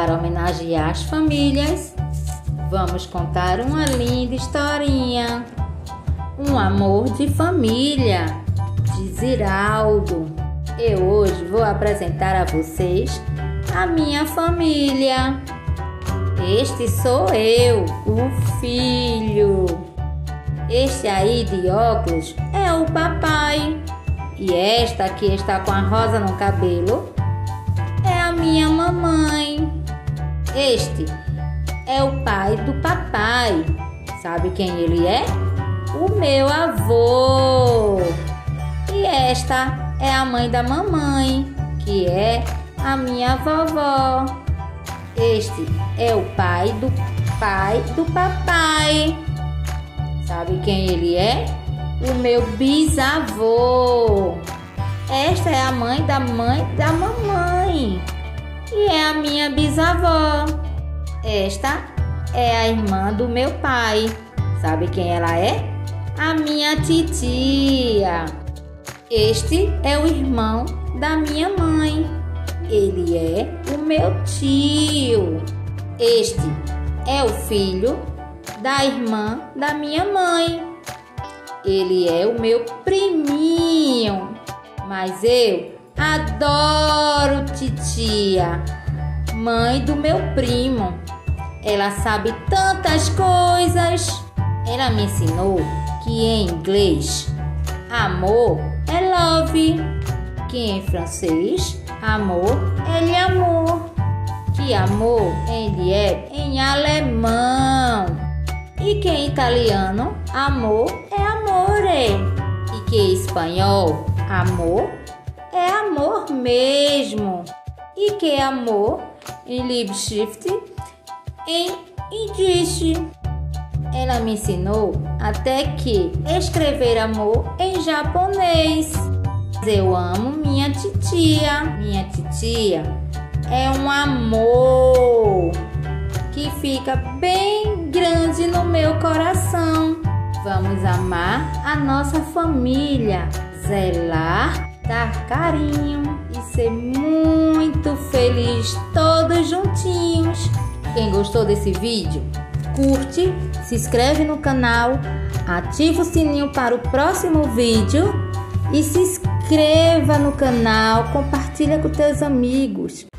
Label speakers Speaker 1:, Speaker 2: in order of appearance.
Speaker 1: Para homenagear as famílias, vamos contar uma linda historinha. Um amor de família, de Ziraldo. Eu hoje vou apresentar a vocês a minha família. Este sou eu, o filho. Este aí de óculos é o papai. E esta que está com a rosa no cabelo é a minha mamãe. Este é o pai do papai. Sabe quem ele é? O meu avô. E esta é a mãe da mamãe, que é a minha vovó. Este é o pai do pai do papai. Sabe quem ele é? O meu bisavô. Esta é a mãe da mãe da mamãe. E é a minha bisavó. Esta é a irmã do meu pai. Sabe quem ela é? A minha titia. Este é o irmão da minha mãe. Ele é o meu tio. Este é o filho da irmã da minha mãe. Ele é o meu priminho. Mas eu adoro titia, mãe do meu primo. Ela sabe tantas coisas. Ela me ensinou que em inglês amor é love, que em francês amor é amor, que amor ele é em alemão. E que em italiano amor é amore. E que em espanhol amor amor mesmo e que amor em Liebschrift em Yiddish. Ela me ensinou até que escrever amor em japonês. Eu amo minha titia. Minha titia é um amor que fica bem grande no meu coração. Vamos amar a nossa família, zelar, dar carinho e ser muito feliz todos juntinhos. Quem gostou desse vídeo, curte, se inscreve no canal, ativa o sininho para o próximo vídeo e se inscreva no canal, compartilha com teus amigos.